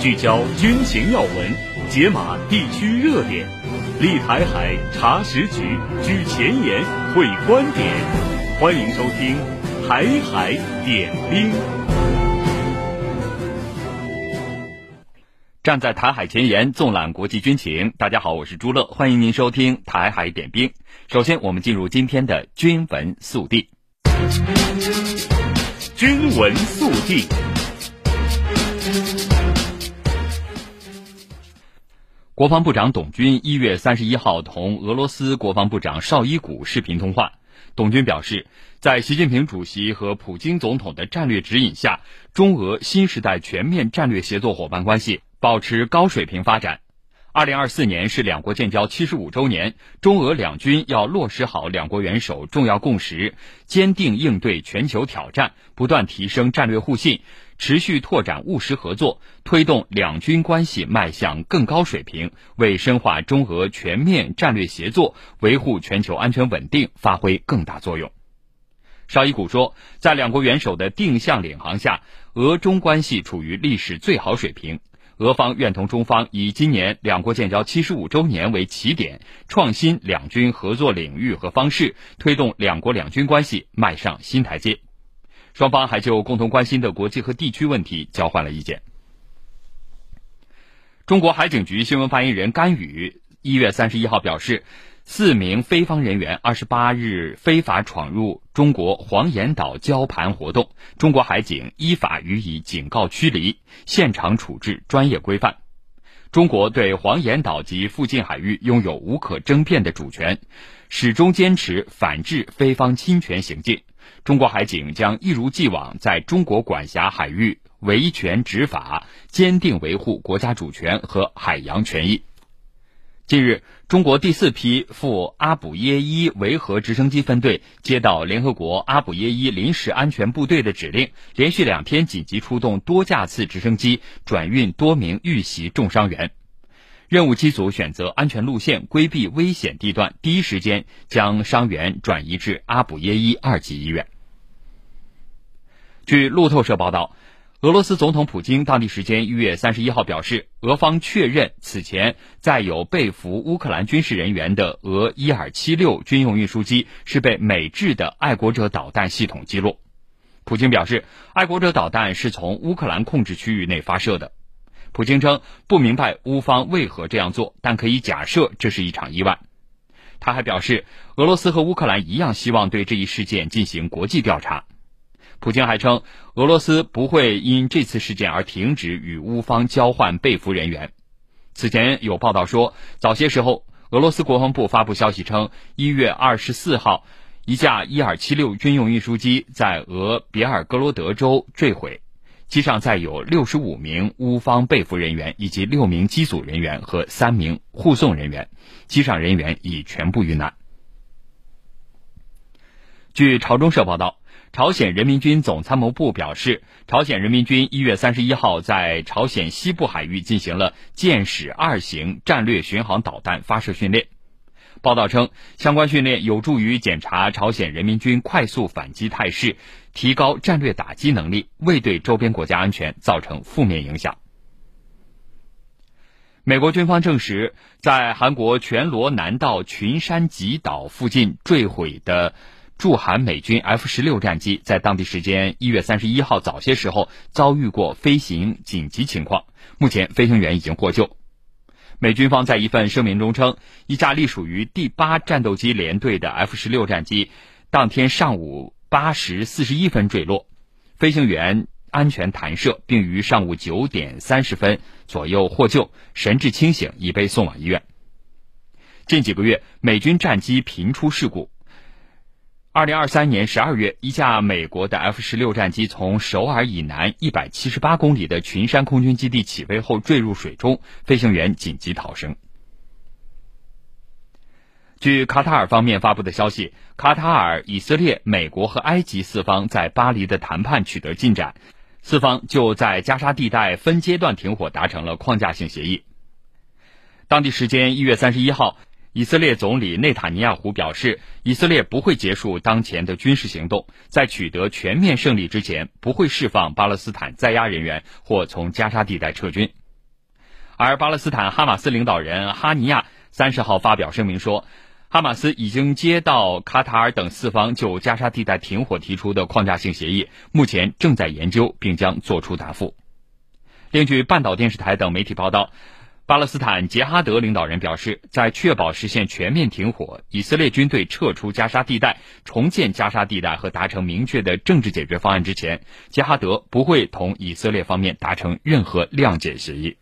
聚焦军情要闻，解码地区热点，立台海查实局，居前沿会观点。欢迎收听《台海点兵》。站在台海前沿，纵览国际军情。大家好，我是朱乐，欢迎您收听《台海点兵》。首先，我们进入今天的军文速递。军文速递。国防部长董军一月三十一号同俄罗斯国防部长绍伊古视频通话。董军表示，在习近平主席和普京总统的战略指引下，中俄新时代全面战略协作伙伴关系保持高水平发展。二零二四年是两国建交七十五周年，中俄两军要落实好两国元首重要共识，坚定应对全球挑战，不断提升战略互信，持续拓展务实合作，推动两军关系迈向更高水平，为深化中俄全面战略协作、维护全球安全稳定发挥更大作用。绍伊古说，在两国元首的定向领航下，俄中关系处于历史最好水平。俄方愿同中方以今年两国建交七十五周年为起点，创新两军合作领域和方式，推动两国两军关系迈上新台阶。双方还就共同关心的国际和地区问题交换了意见。中国海警局新闻发言人甘宇一月三十一号表示。四名非方人员二十八日非法闯入中国黄岩岛礁盘活动，中国海警依法予以警告驱离，现场处置专业规范。中国对黄岩岛及附近海域拥有无可争辩的主权，始终坚持反制非方侵权行径。中国海警将一如既往在中国管辖海域维权执法，坚定维护国家主权和海洋权益。近日，中国第四批赴阿卜耶伊维和直升机分队接到联合国阿卜耶伊临时安全部队的指令，连续两天紧急出动多架次直升机转运多名遇袭重伤员。任务机组选择安全路线，规避危险地段，第一时间将伤员转移至阿卜耶伊二级医院。据路透社报道。俄罗斯总统普京当地时间一月三十一号表示，俄方确认此前载有被俘乌克兰军事人员的俄伊尔七六军用运输机是被美制的爱国者导弹系统击落。普京表示，爱国者导弹是从乌克兰控制区域内发射的。普京称不明白乌方为何这样做，但可以假设这是一场意外。他还表示，俄罗斯和乌克兰一样希望对这一事件进行国际调查。普京还称，俄罗斯不会因这次事件而停止与乌方交换被俘人员。此前有报道说，早些时候，俄罗斯国防部发布消息称，一月二十四号，一架伊尔七六军用运输机在俄别尔哥罗德州坠毁，机上载有六十五名乌方被俘人员以及六名机组人员和三名护送人员，机上人员已全部遇难。据朝中社报道。朝鲜人民军总参谋部表示，朝鲜人民军一月三十一号在朝鲜西部海域进行了箭矢二型战略巡航导弹发射训练。报道称，相关训练有助于检查朝鲜人民军快速反击态势，提高战略打击能力，未对周边国家安全造成负面影响。美国军方证实，在韩国全罗南道群山吉岛附近坠毁的。驻韩美军 F 十六战机在当地时间一月三十一号早些时候遭遇过飞行紧急情况，目前飞行员已经获救。美军方在一份声明中称，一架隶属于第八战斗机联队的 F 十六战机当天上午八时四十一分坠落，飞行员安全弹射，并于上午九点三十分左右获救，神志清醒，已被送往医院。近几个月，美军战机频出事故。二零二三年十二月，一架美国的 F 十六战机从首尔以南一百七十八公里的群山空军基地起飞后坠入水中，飞行员紧急逃生。据卡塔尔方面发布的消息，卡塔尔、以色列、美国和埃及四方在巴黎的谈判取得进展，四方就在加沙地带分阶段停火达成了框架性协议。当地时间一月三十一号。以色列总理内塔尼亚胡表示，以色列不会结束当前的军事行动，在取得全面胜利之前，不会释放巴勒斯坦在押人员或从加沙地带撤军。而巴勒斯坦哈马斯领导人哈尼亚三十号发表声明说，哈马斯已经接到卡塔尔等四方就加沙地带停火提出的框架性协议，目前正在研究并将作出答复。另据半岛电视台等媒体报道。巴勒斯坦杰哈德领导人表示，在确保实现全面停火、以色列军队撤出加沙地带、重建加沙地带和达成明确的政治解决方案之前，杰哈德不会同以色列方面达成任何谅解协议。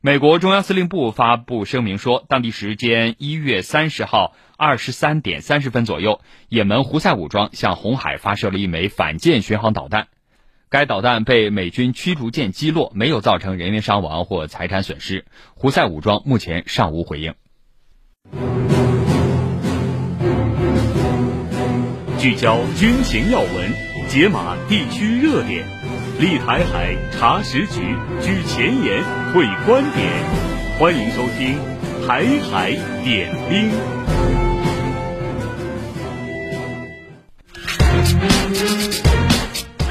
美国中央司令部发布声明说，当地时间一月三十号二十三点三十分左右，也门胡塞武装向红海发射了一枚反舰巡航导弹。该导弹被美军驱逐舰击落，没有造成人员伤亡或财产损失。胡塞武装目前尚无回应。聚焦军情要闻，解码地区热点，立台海查实局，举前沿会观点。欢迎收听《台海点兵》。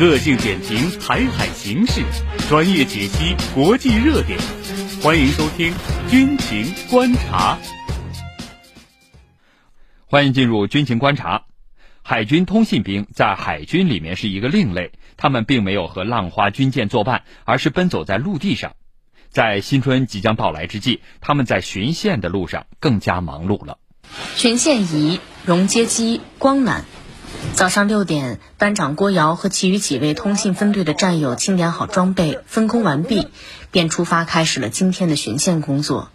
个性点评台海形势，专业解析国际热点，欢迎收听军情观察。欢迎进入军情观察。海军通信兵在海军里面是一个另类，他们并没有和浪花军舰作伴，而是奔走在陆地上。在新春即将到来之际，他们在巡线的路上更加忙碌了。巡线仪、熔接机、光缆。早上六点，班长郭瑶和其余几位通信分队的战友清点好装备，分工完毕，便出发开始了今天的巡线工作。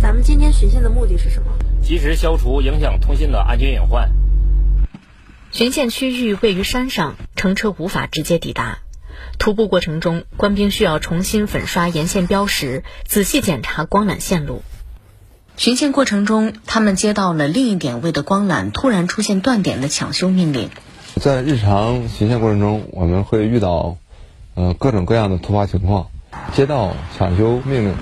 咱们今天巡线的目的是什么？及时消除影响通信的安全隐患。巡线区域位于山上，乘车无法直接抵达。徒步过程中，官兵需要重新粉刷沿线标识，仔细检查光缆线路。巡线过程中，他们接到了另一点位的光缆突然出现断点的抢修命令。在日常巡线过程中，我们会遇到，呃，各种各样的突发情况。接到抢修命令，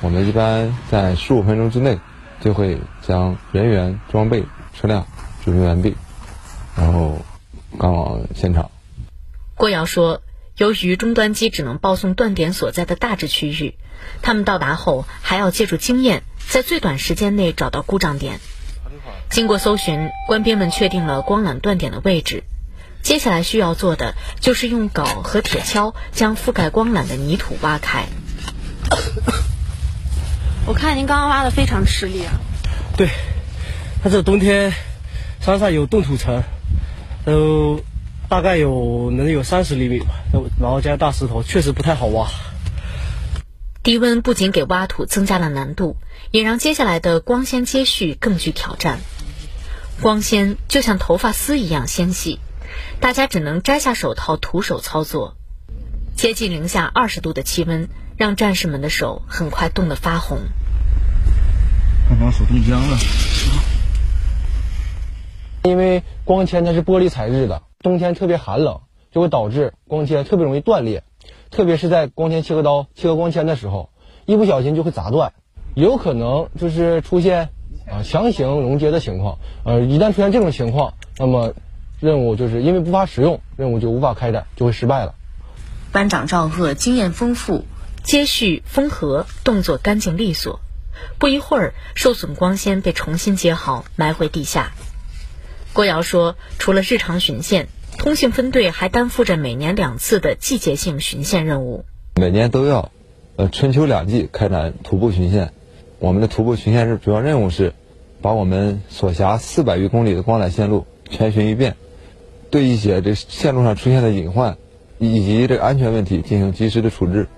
我们一般在十五分钟之内就会将人员、装备、车辆准备完毕，然后赶往现场。郭瑶说，由于终端机只能报送断点所在的大致区域，他们到达后还要借助经验。在最短时间内找到故障点，经过搜寻，官兵们确定了光缆断点的位置。接下来需要做的就是用镐和铁锹将覆盖光缆的泥土挖开。我看您刚刚挖的非常吃力啊。对，它这冬天山上有冻土层，都大概有能有三十厘米吧，然后加大石头，确实不太好挖。低温不仅给挖土增加了难度，也让接下来的光纤接续更具挑战。光纤就像头发丝一样纤细，大家只能摘下手套徒手操作。接近零下二十度的气温，让战士们的手很快冻得发红。看把手冻僵了。因为光纤它是玻璃材质的，冬天特别寒冷，就会导致光纤特别容易断裂。特别是在光纤切割刀切割光纤的时候，一不小心就会砸断，有可能就是出现啊强行熔接的情况。呃，一旦出现这种情况，那么任务就是因为无法使用，任务就无法开展，就会失败了。班长赵贺经验丰富，接续封合动作干净利索。不一会儿，受损光纤被重新接好，埋回地下。郭瑶说，除了日常巡线。通信分队还担负着每年两次的季节性巡线任务。每年都要，呃，春秋两季开展徒步巡线。我们的徒步巡线是主要任务是，把我们所辖四百余公里的光缆线路全巡一遍，对一些这线路上出现的隐患以及这个安全问题进行及时的处置。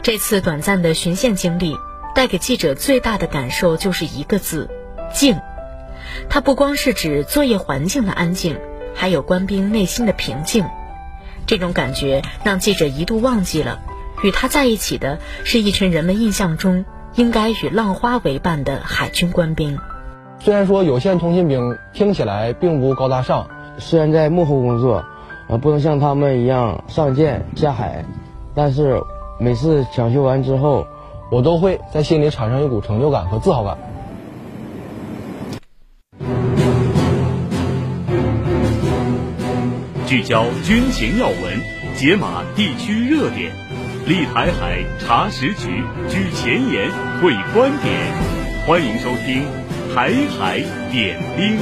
这次短暂的巡线经历，带给记者最大的感受就是一个字：静。它不光是指作业环境的安静。还有官兵内心的平静，这种感觉让记者一度忘记了，与他在一起的是一群人们印象中应该与浪花为伴的海军官兵。虽然说有线通信兵听起来并不高大上，虽然在幕后工作，呃，不能像他们一样上舰下海，但是每次抢修完之后，我都会在心里产生一股成就感和自豪感。聚焦军情要闻，解码地区热点。立台海查实局，举前沿，会观点。欢迎收听《台海点兵》。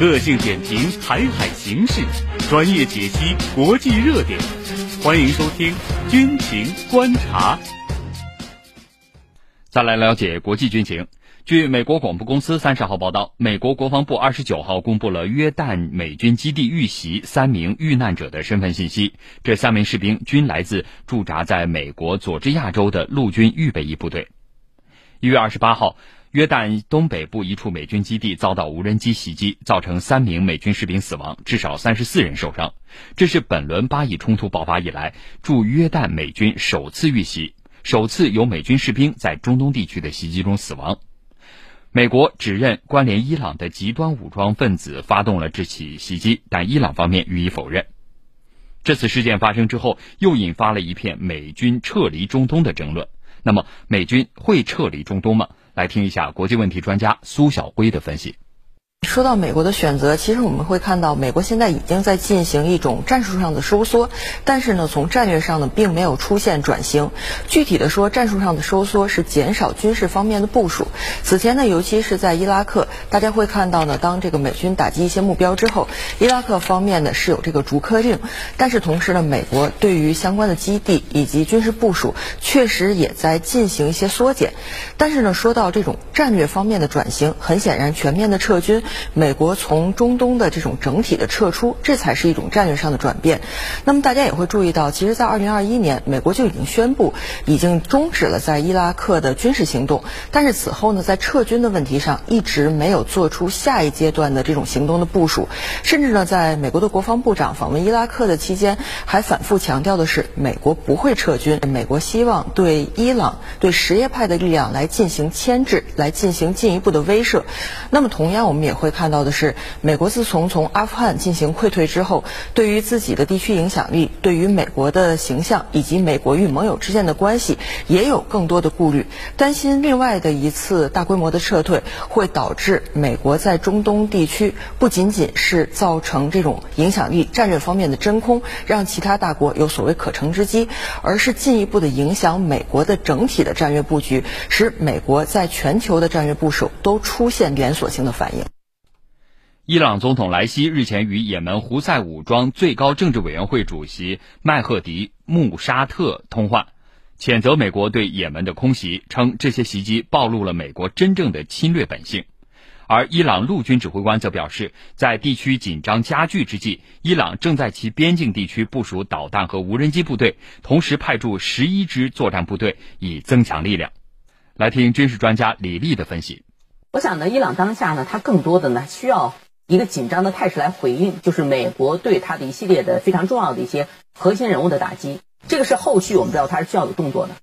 个性点评台海形势，专业解析国际热点。欢迎收听《军情观察》。再来了解国际军情。据美国广播公司三十号报道，美国国防部二十九号公布了约旦美军基地遇袭三名遇难者的身份信息。这三名士兵均来自驻扎在美国佐治亚州的陆军预备役部队。一月二十八号，约旦东北部一处美军基地遭到无人机袭击，造成三名美军士兵死亡，至少三十四人受伤。这是本轮巴以冲突爆发以来驻约旦美军首次遇袭，首次有美军士兵在中东地区的袭击中死亡。美国指认关联伊朗的极端武装分子发动了这起袭击，但伊朗方面予以否认。这次事件发生之后，又引发了一片美军撤离中东的争论。那么，美军会撤离中东吗？来听一下国际问题专家苏晓辉的分析。说到美国的选择，其实我们会看到，美国现在已经在进行一种战术上的收缩，但是呢，从战略上呢，并没有出现转型。具体的说，战术上的收缩是减少军事方面的部署。此前呢，尤其是在伊拉克，大家会看到呢，当这个美军打击一些目标之后，伊拉克方面呢是有这个逐客令，但是同时呢，美国对于相关的基地以及军事部署，确实也在进行一些缩减。但是呢，说到这种战略方面的转型，很显然，全面的撤军。美国从中东的这种整体的撤出，这才是一种战略上的转变。那么大家也会注意到，其实，在二零二一年，美国就已经宣布已经终止了在伊拉克的军事行动。但是此后呢，在撤军的问题上，一直没有做出下一阶段的这种行动的部署。甚至呢，在美国的国防部长访问伊拉克的期间，还反复强调的是，美国不会撤军。美国希望对伊朗、对什叶派的力量来进行牵制，来进行进一步的威慑。那么同样，我们也会。看到的是，美国自从从阿富汗进行溃退之后，对于自己的地区影响力、对于美国的形象以及美国与盟友之间的关系，也有更多的顾虑，担心另外的一次大规模的撤退会导致美国在中东地区不仅仅是造成这种影响力战略方面的真空，让其他大国有所谓可乘之机，而是进一步的影响美国的整体的战略布局，使美国在全球的战略部署都出现连锁性的反应。伊朗总统莱希日前与也门胡塞武装最高政治委员会主席麦赫迪·穆沙特通话，谴责美国对也门的空袭，称这些袭击暴露了美国真正的侵略本性。而伊朗陆军指挥官则表示，在地区紧张加剧之际，伊朗正在其边境地区部署导弹和无人机部队，同时派驻十一支作战部队，以增强力量。来听军事专家李丽的分析。我想呢，伊朗当下呢，它更多的呢需要。一个紧张的态势来回应，就是美国对他的一系列的非常重要的一些核心人物的打击。这个是后续我们知道他是需要有动作的。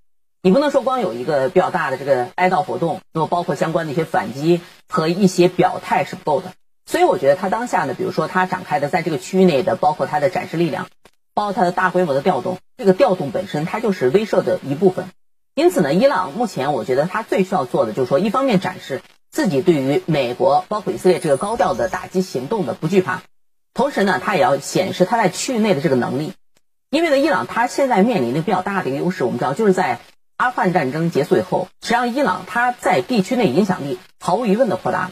你不能说光有一个比较大的这个哀悼活动，那么包括相关的一些反击和一些表态是不够的。所以我觉得他当下呢，比如说他展开的在这个区域内的，包括他的展示力量，包括他的大规模的调动，这个调动本身它就是威慑的一部分。因此呢，伊朗目前我觉得他最需要做的就是说，一方面展示。自己对于美国包括以色列这个高调的打击行动的不惧怕，同时呢，他也要显示他在区域内的这个能力。因为呢，伊朗他现在面临的比较大的一个优势，我们知道就是在阿富汗战争结束以后，实际上伊朗他在地区内影响力毫无疑问的扩大了，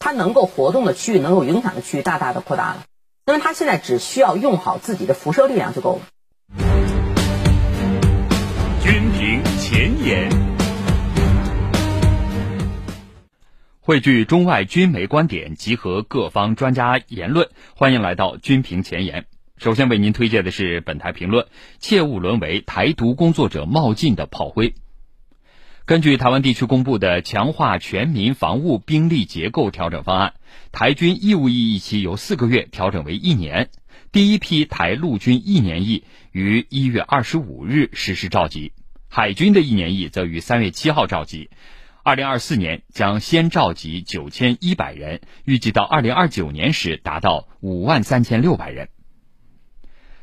他能够活动的区域、能够影响的区域大大的扩大了。那么他现在只需要用好自己的辐射力量就够了。军评前沿。汇聚中外军媒观点，集合各方专家言论，欢迎来到军评前沿。首先为您推荐的是本台评论：切勿沦为台独工作者冒进的炮灰。根据台湾地区公布的强化全民防务兵力结构调整方案，台军义务役役期由四个月调整为一年。第一批台陆军一年役于一月二十五日实施召集，海军的一年役则于三月七号召集。二零二四年将先召集九千一百人，预计到二零二九年时达到五万三千六百人。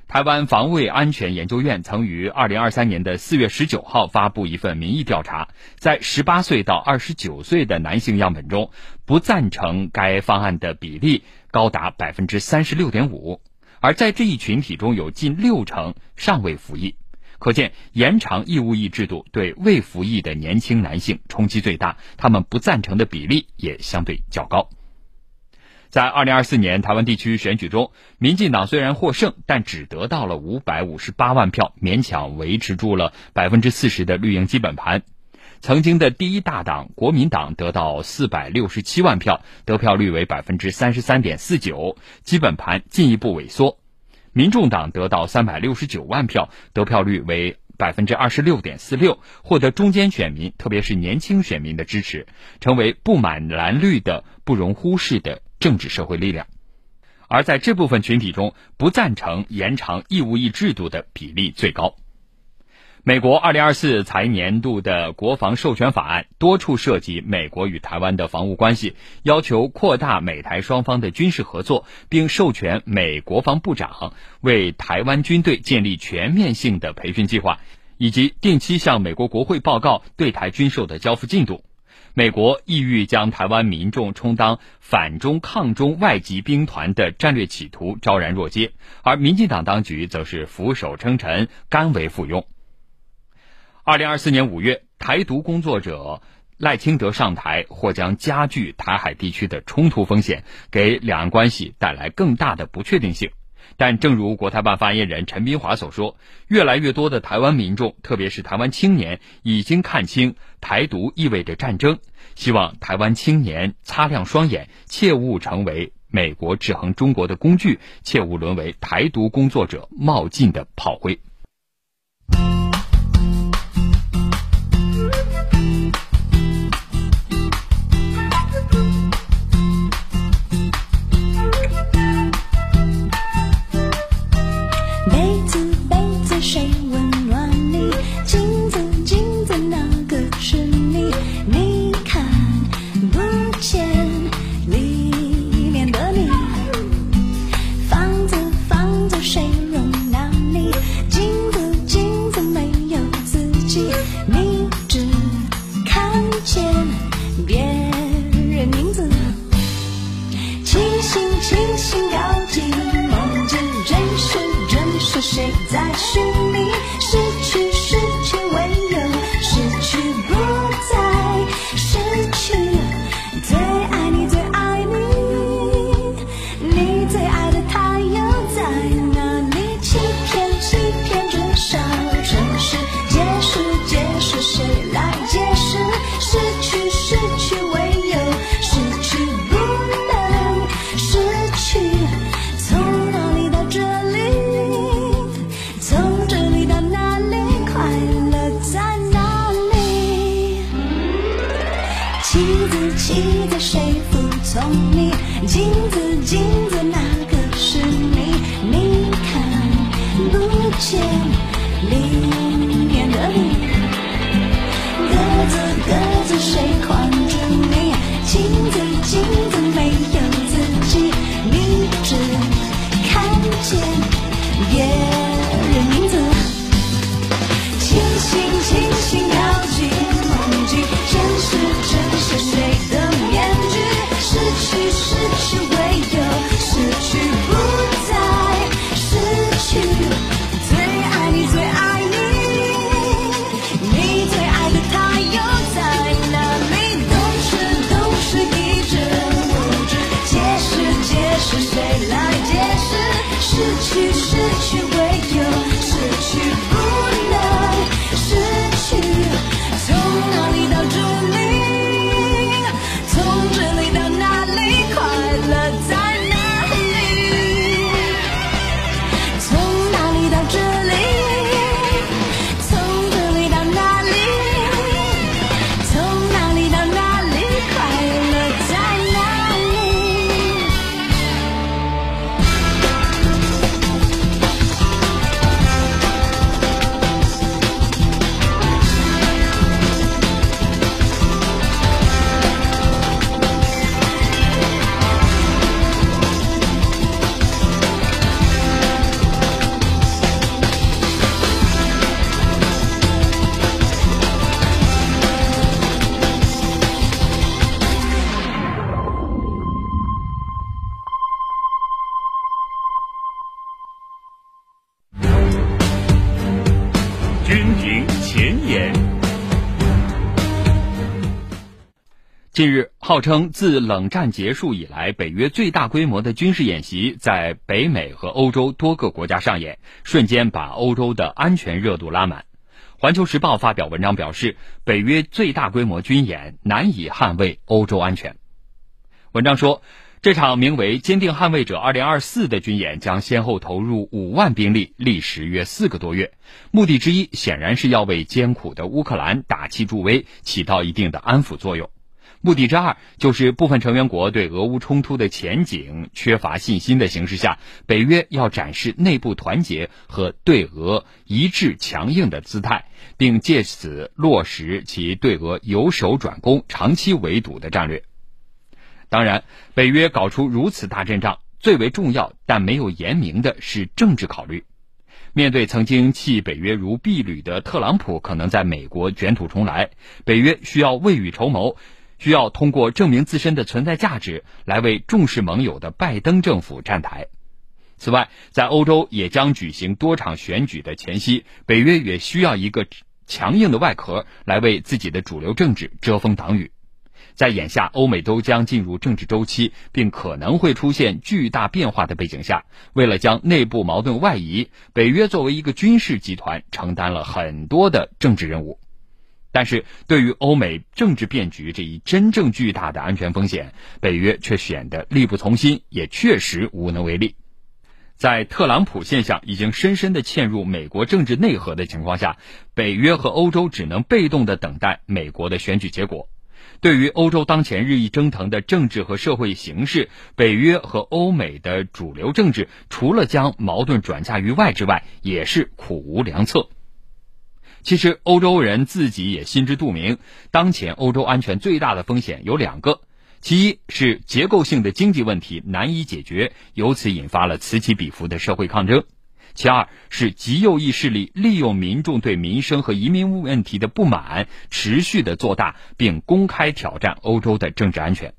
台湾防卫安全研究院曾于二零二三年的四月十九号发布一份民意调查，在十八岁到二十九岁的男性样本中，不赞成该方案的比例高达百分之三十六点五，而在这一群体中有近六成尚未服役，可见延长义务役制度对未服役的年轻男性冲击最大，他们不赞成的比例也相对较高。在二零二四年台湾地区选举中，民进党虽然获胜，但只得到了五百五十八万票，勉强维持住了百分之四十的绿营基本盘。曾经的第一大党国民党得到四百六十七万票，得票率为百分之三十三点四九，基本盘进一步萎缩。民众党得到三百六十九万票，得票率为百分之二十六点四六，获得中间选民，特别是年轻选民的支持，成为不满蓝绿的不容忽视的政治社会力量，而在这部分群体中，不赞成延长义务役制度的比例最高。美国二零二四财年度的国防授权法案多处涉及美国与台湾的防务关系，要求扩大美台双方的军事合作，并授权美国防部长为台湾军队建立全面性的培训计划，以及定期向美国国会报告对台军售的交付进度。美国意欲将台湾民众充当反中抗中外籍兵团的战略企图昭然若揭，而民进党当局则是俯首称臣，甘为附庸。二零二四年五月，台独工作者赖清德上台，或将加剧台海地区的冲突风险，给两岸关系带来更大的不确定性。但正如国台办发言人陈斌华所说，越来越多的台湾民众，特别是台湾青年，已经看清台独意味着战争。希望台湾青年擦亮双眼，切勿成为美国制衡中国的工具，切勿沦为台独工作者冒进的炮灰。镜子，镜子，谁服从你？镜子，镜子，哪个是你？你看不见里面的你。鸽子，鸽子，谁还着你？镜子，镜子。失去失去近日，号称自冷战结束以来北约最大规模的军事演习在北美和欧洲多个国家上演，瞬间把欧洲的安全热度拉满。环球时报发表文章表示，北约最大规模军演难以捍卫欧洲安全。文章说，这场名为“坚定捍卫者 2024” 的军演将先后投入五万兵力，历时约四个多月。目的之一显然是要为艰苦的乌克兰打气助威，起到一定的安抚作用。目的之二就是部分成员国对俄乌冲突的前景缺乏信心的形势下，北约要展示内部团结和对俄一致强硬的姿态，并借此落实其对俄由守转攻、长期围堵的战略。当然，北约搞出如此大阵仗，最为重要但没有言明的是政治考虑。面对曾经弃北约如敝履的特朗普可能在美国卷土重来，北约需要未雨绸缪。需要通过证明自身的存在价值来为重视盟友的拜登政府站台。此外，在欧洲也将举行多场选举的前夕，北约也需要一个强硬的外壳来为自己的主流政治遮风挡雨。在眼下欧美都将进入政治周期，并可能会出现巨大变化的背景下，为了将内部矛盾外移，北约作为一个军事集团，承担了很多的政治任务。但是对于欧美政治变局这一真正巨大的安全风险，北约却显得力不从心，也确实无能为力。在特朗普现象已经深深地嵌入美国政治内核的情况下，北约和欧洲只能被动地等待美国的选举结果。对于欧洲当前日益蒸腾的政治和社会形势，北约和欧美的主流政治除了将矛盾转嫁于外之外，也是苦无良策。其实，欧洲人自己也心知肚明，当前欧洲安全最大的风险有两个：其一是结构性的经济问题难以解决，由此引发了此起彼伏的社会抗争；其二是极右翼势力利用民众对民生和移民问题的不满，持续的做大，并公开挑战欧洲的政治安全。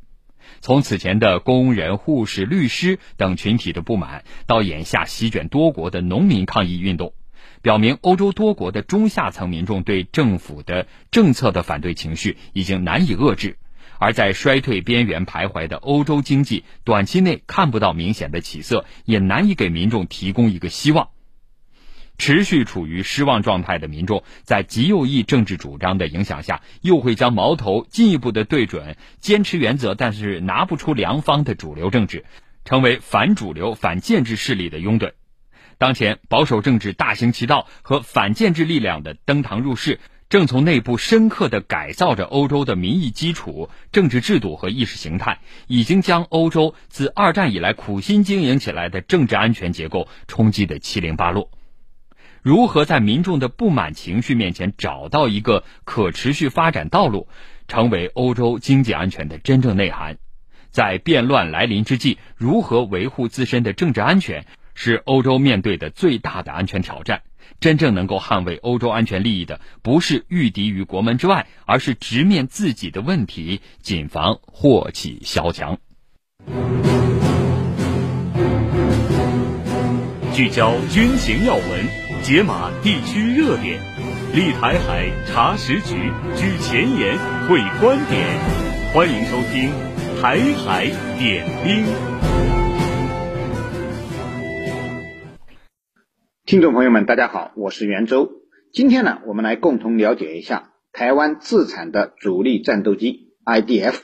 从此前的工人、护士、律师等群体的不满，到眼下席卷多国的农民抗议运动。表明欧洲多国的中下层民众对政府的政策的反对情绪已经难以遏制，而在衰退边缘徘徊的欧洲经济短期内看不到明显的起色，也难以给民众提供一个希望。持续处于失望状态的民众，在极右翼政治主张的影响下，又会将矛头进一步的对准坚持原则但是拿不出良方的主流政治，成为反主流、反建制势力的拥趸。当前保守政治大行其道和反建制力量的登堂入室，正从内部深刻地改造着欧洲的民意基础、政治制度和意识形态，已经将欧洲自二战以来苦心经营起来的政治安全结构冲击得七零八落。如何在民众的不满情绪面前找到一个可持续发展道路，成为欧洲经济安全的真正内涵。在变乱来临之际，如何维护自身的政治安全？是欧洲面对的最大的安全挑战。真正能够捍卫欧洲安全利益的，不是御敌于国门之外，而是直面自己的问题，谨防祸起萧墙。聚焦军情要闻，解码地区热点，立台海查实局，举前沿会观点。欢迎收听《台海点兵》。听众朋友们，大家好，我是袁周。今天呢，我们来共同了解一下台湾自产的主力战斗机 IDF。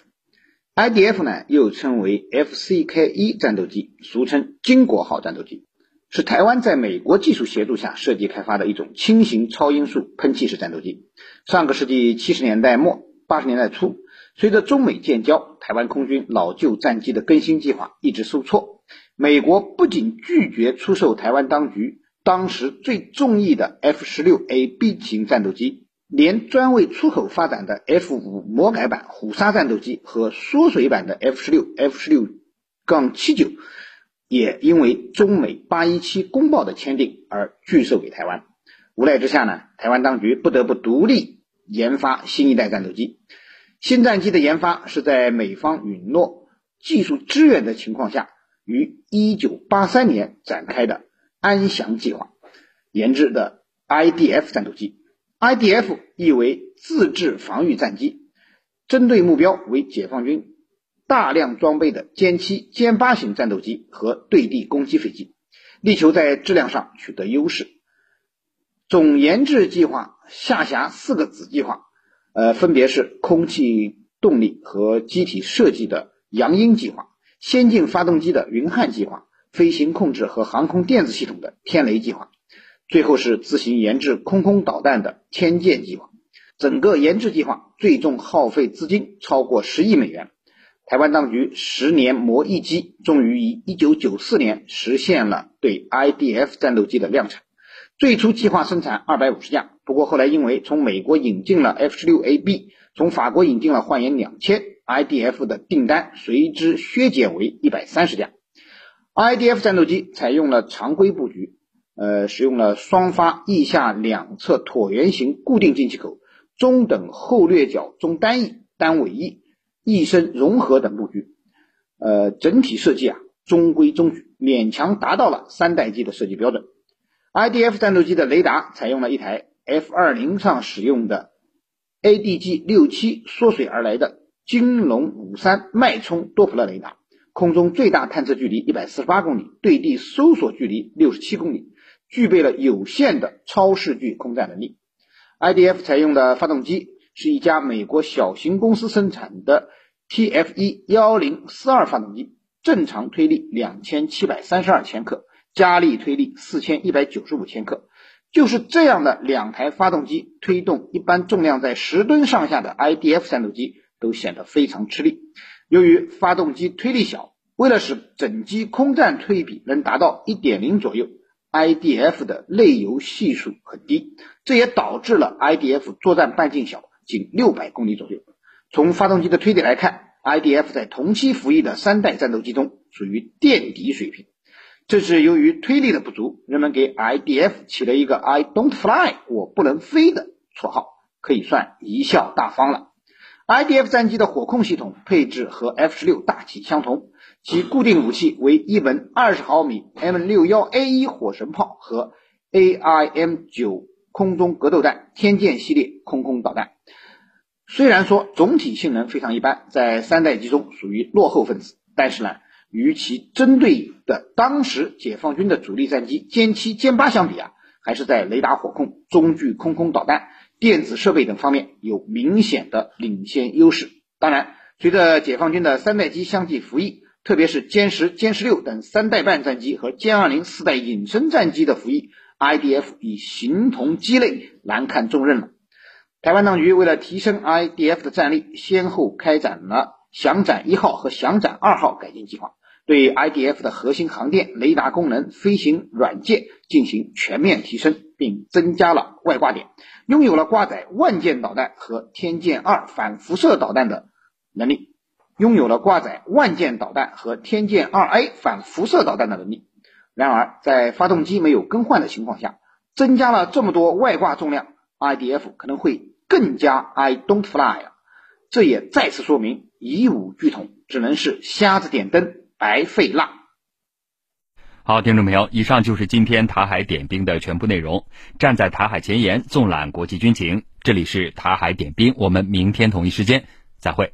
IDF 呢，又称为 FCK-1 战斗机，俗称“经国号”战斗机，是台湾在美国技术协助下设计开发的一种轻型超音速喷气式战斗机。上个世纪七十年代末、八十年代初，随着中美建交，台湾空军老旧战机的更新计划一直受挫，美国不仅拒绝出售台湾当局。当时最中意的 F 十六 A B 型战斗机，连专为出口发展的 F 五魔改版虎鲨战斗机和缩水版的 F 十六 F 十六杠七九，也因为中美八一七公报的签订而拒售给台湾。无奈之下呢，台湾当局不得不独立研发新一代战斗机。新战机的研发是在美方允诺技术支援的情况下，于一九八三年展开的。安祥计划研制的 IDF 战斗机，IDF 意为自制防御战机，针对目标为解放军大量装备的歼七、歼八型战斗机和对地攻击飞机，力求在质量上取得优势。总研制计划下辖四个子计划，呃，分别是空气动力和机体设计的阳鹰计划、先进发动机的云汉计划、飞行控制和航空电子系统的天雷计划。最后是自行研制空空导弹的天剑计划，整个研制计划最终耗费资金超过十亿美元。台湾当局十年磨一机，终于于一九九四年实现了对 IDF 战斗机的量产。最初计划生产二百五十架，不过后来因为从美国引进了 F 十六 AB，从法国引进了幻影两千，IDF 的订单随之削减为一百三十架。IDF 战斗机采用了常规布局。呃，使用了双发翼下两侧椭圆形固定进气口、中等后掠角中单翼、单尾翼、翼身融合等布局。呃，整体设计啊中规中矩，勉强达到了三代机的设计标准。IDF 战斗机的雷达采用了一台 F 二零上使用的 ADG 六七缩水而来的金龙五三脉冲多普勒雷达，空中最大探测距离一百四十八公里，对地搜索距离六十七公里。具备了有限的超视距空战能力。IDF 采用的发动机是一家美国小型公司生产的 TFE 幺零四二发动机，正常推力两千七百三十二千克，加力推力四千一百九十五千克。就是这样的两台发动机，推动一般重量在十吨上下的 IDF 战斗机都显得非常吃力。由于发动机推力小，为了使整机空战推比能达到一点零左右。IDF 的内油系数很低，这也导致了 IDF 作战半径小，仅六百公里左右。从发动机的推力来看，IDF 在同期服役的三代战斗机中属于垫底水平。这是由于推力的不足，人们给 IDF 起了一个 “I don't fly”，我不能飞的绰号，可以算贻笑大方了。IDF 战机的火控系统配置和 F 十六大体相同。其固定武器为一门二十毫米 M 六幺 A 一火神炮和 AIM 九空中格斗弹天剑系列空空导弹。虽然说总体性能非常一般，在三代机中属于落后分子，但是呢，与其针对的当时解放军的主力战机歼七、歼八相比啊，还是在雷达火控、中距空空导弹、电子设备等方面有明显的领先优势。当然，随着解放军的三代机相继服役。特别是歼十、歼十六等三代半战机和歼二零四代隐身战机的服役，IDF 已形同鸡肋，难堪重任了。台湾当局为了提升 IDF 的战力，先后开展了翔展一号和翔展二号改进计划，对 IDF 的核心航电、雷达功能、飞行软件进行全面提升，并增加了外挂点，拥有了挂载万箭导弹和天剑二反辐射导弹的能力。拥有了挂载万箭导弹和天剑二 A 反辐射导弹的能力。然而，在发动机没有更换的情况下，增加了这么多外挂重量，IDF 可能会更加 I don't fly 了。这也再次说明以武拒统只能是瞎子点灯，白费蜡。好，听众朋友，以上就是今天台海点兵的全部内容。站在台海前沿，纵览国际军情，这里是台海点兵。我们明天同一时间再会。